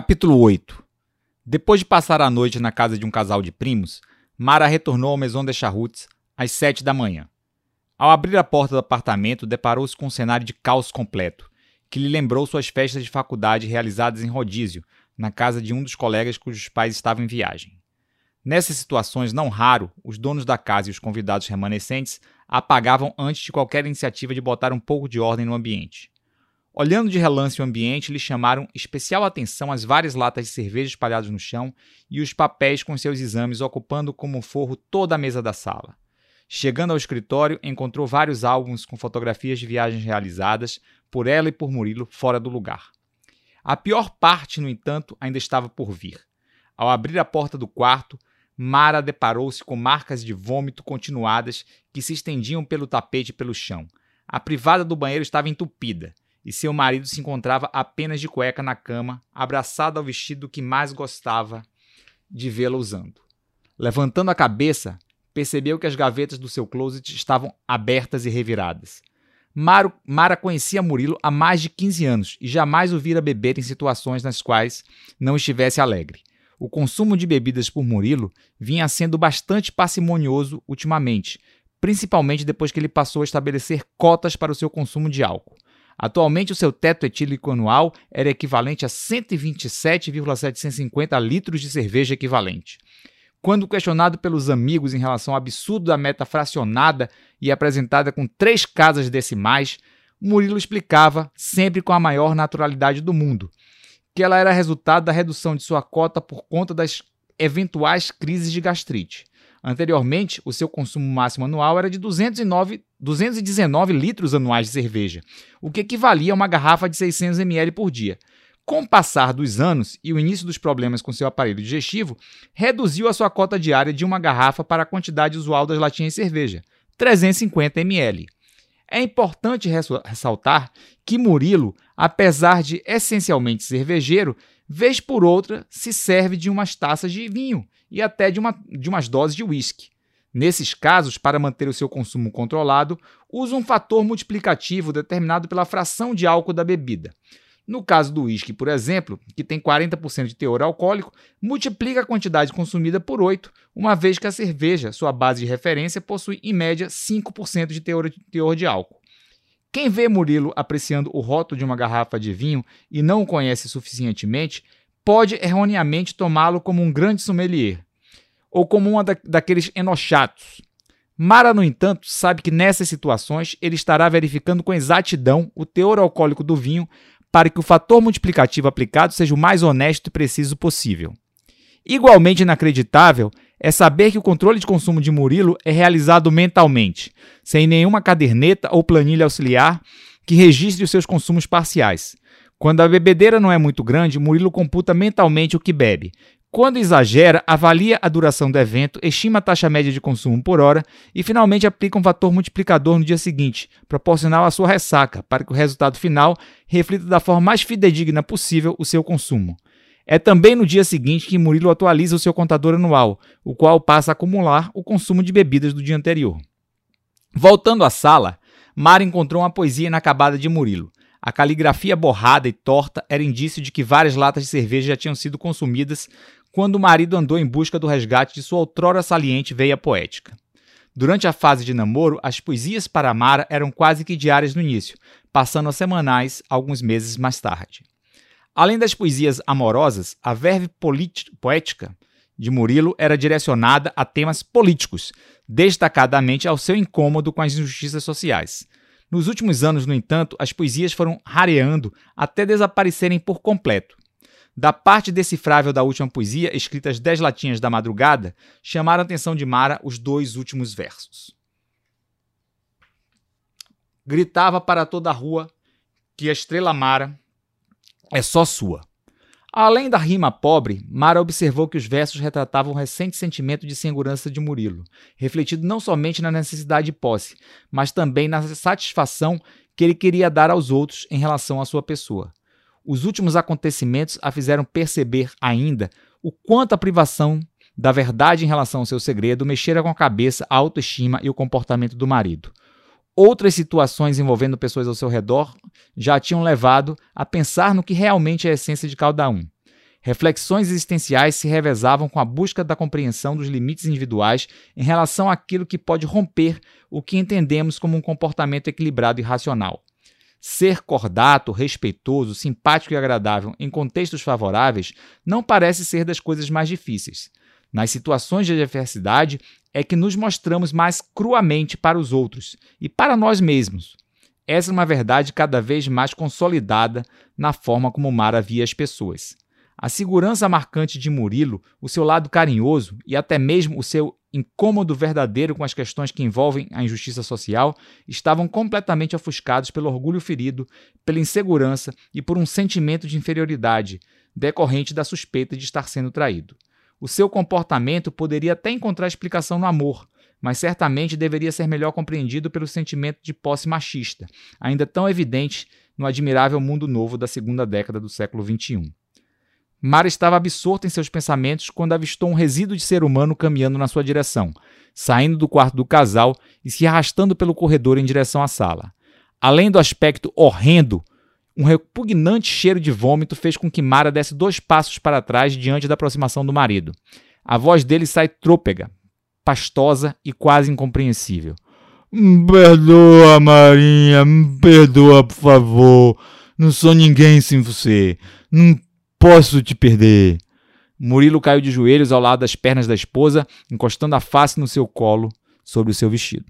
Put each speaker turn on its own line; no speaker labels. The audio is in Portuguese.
Capítulo 8 Depois de passar a noite na casa de um casal de primos, Mara retornou ao Maison de Charrutes às sete da manhã. Ao abrir a porta do apartamento, deparou-se com um cenário de caos completo, que lhe lembrou suas festas de faculdade realizadas em rodízio, na casa de um dos colegas cujos pais estavam em viagem. Nessas situações, não raro, os donos da casa e os convidados remanescentes apagavam antes de qualquer iniciativa de botar um pouco de ordem no ambiente. Olhando de relance o ambiente, lhe chamaram especial atenção as várias latas de cerveja espalhadas no chão e os papéis com seus exames ocupando como forro toda a mesa da sala. Chegando ao escritório, encontrou vários álbuns com fotografias de viagens realizadas por ela e por Murilo fora do lugar. A pior parte, no entanto, ainda estava por vir. Ao abrir a porta do quarto, Mara deparou-se com marcas de vômito continuadas que se estendiam pelo tapete e pelo chão. A privada do banheiro estava entupida e seu marido se encontrava apenas de cueca na cama, abraçado ao vestido que mais gostava de vê-la usando. Levantando a cabeça, percebeu que as gavetas do seu closet estavam abertas e reviradas. Maro, Mara conhecia Murilo há mais de 15 anos e jamais o vira beber em situações nas quais não estivesse alegre. O consumo de bebidas por Murilo vinha sendo bastante parcimonioso ultimamente, principalmente depois que ele passou a estabelecer cotas para o seu consumo de álcool. Atualmente, o seu teto etílico anual era equivalente a 127,750 litros de cerveja equivalente. Quando questionado pelos amigos em relação ao absurdo da meta fracionada e apresentada com três casas decimais, Murilo explicava, sempre com a maior naturalidade do mundo, que ela era resultado da redução de sua cota por conta das eventuais crises de gastrite. Anteriormente, o seu consumo máximo anual era de 209, 219 litros anuais de cerveja, o que equivalia a uma garrafa de 600 ml por dia. Com o passar dos anos e o início dos problemas com seu aparelho digestivo, reduziu a sua cota diária de uma garrafa para a quantidade usual das latinhas de cerveja, 350 ml. É importante ressaltar que Murilo, apesar de essencialmente cervejeiro, vez por outra se serve de umas taças de vinho e até de, uma, de umas doses de uísque. Nesses casos, para manter o seu consumo controlado, usa um fator multiplicativo determinado pela fração de álcool da bebida. No caso do uísque, por exemplo, que tem 40% de teor alcoólico, multiplica a quantidade consumida por 8, uma vez que a cerveja, sua base de referência, possui em média 5% de teor, teor de álcool. Quem vê Murilo apreciando o rótulo de uma garrafa de vinho e não o conhece suficientemente, pode erroneamente tomá-lo como um grande sommelier ou como uma da, daqueles enochatos. Mara, no entanto, sabe que nessas situações ele estará verificando com exatidão o teor alcoólico do vinho para que o fator multiplicativo aplicado seja o mais honesto e preciso possível. Igualmente inacreditável é saber que o controle de consumo de Murilo é realizado mentalmente, sem nenhuma caderneta ou planilha auxiliar que registre os seus consumos parciais. Quando a bebedeira não é muito grande, Murilo computa mentalmente o que bebe. Quando exagera, avalia a duração do evento, estima a taxa média de consumo por hora e finalmente aplica um fator multiplicador no dia seguinte, proporcional à sua ressaca, para que o resultado final reflita da forma mais fidedigna possível o seu consumo. É também no dia seguinte que Murilo atualiza o seu contador anual, o qual passa a acumular o consumo de bebidas do dia anterior. Voltando à sala, Mara encontrou uma poesia inacabada de Murilo. A caligrafia borrada e torta era indício de que várias latas de cerveja já tinham sido consumidas quando o marido andou em busca do resgate de sua outrora saliente veia poética. Durante a fase de namoro, as poesias para Mara eram quase que diárias no início, passando a semanais alguns meses mais tarde. Além das poesias amorosas, a verve poética de Murilo era direcionada a temas políticos, destacadamente ao seu incômodo com as injustiças sociais. Nos últimos anos, no entanto, as poesias foram rareando até desaparecerem por completo. Da parte decifrável da última poesia, escrita às dez latinhas da madrugada, chamaram a atenção de Mara os dois últimos versos. Gritava para toda a rua que a estrela Mara é só sua. Além da rima pobre, Mara observou que os versos retratavam o recente sentimento de segurança de Murilo, refletido não somente na necessidade de posse, mas também na satisfação que ele queria dar aos outros em relação à sua pessoa. Os últimos acontecimentos a fizeram perceber ainda o quanto a privação da verdade em relação ao seu segredo mexera com a cabeça, a autoestima e o comportamento do marido. Outras situações envolvendo pessoas ao seu redor já tinham levado a pensar no que realmente é a essência de cada um. Reflexões existenciais se revezavam com a busca da compreensão dos limites individuais em relação àquilo que pode romper o que entendemos como um comportamento equilibrado e racional. Ser cordato, respeitoso, simpático e agradável em contextos favoráveis não parece ser das coisas mais difíceis. Nas situações de adversidade é que nos mostramos mais cruamente para os outros e para nós mesmos. Essa é uma verdade cada vez mais consolidada na forma como Mara via as pessoas. A segurança marcante de Murilo, o seu lado carinhoso e até mesmo o seu incômodo verdadeiro com as questões que envolvem a injustiça social estavam completamente ofuscados pelo orgulho ferido, pela insegurança e por um sentimento de inferioridade decorrente da suspeita de estar sendo traído. O seu comportamento poderia até encontrar explicação no amor, mas certamente deveria ser melhor compreendido pelo sentimento de posse machista, ainda tão evidente no admirável mundo novo da segunda década do século XXI. Mara estava absorta em seus pensamentos quando avistou um resíduo de ser humano caminhando na sua direção, saindo do quarto do casal e se arrastando pelo corredor em direção à sala. Além do aspecto horrendo, um repugnante cheiro de vômito fez com que Mara desse dois passos para trás diante da aproximação do marido. A voz dele sai trôpega, pastosa e quase incompreensível. Perdoa, Marinha, me perdoa, por favor. Não sou ninguém sem você. Não posso te perder. Murilo caiu de joelhos ao lado das pernas da esposa, encostando a face no seu colo sobre o seu vestido.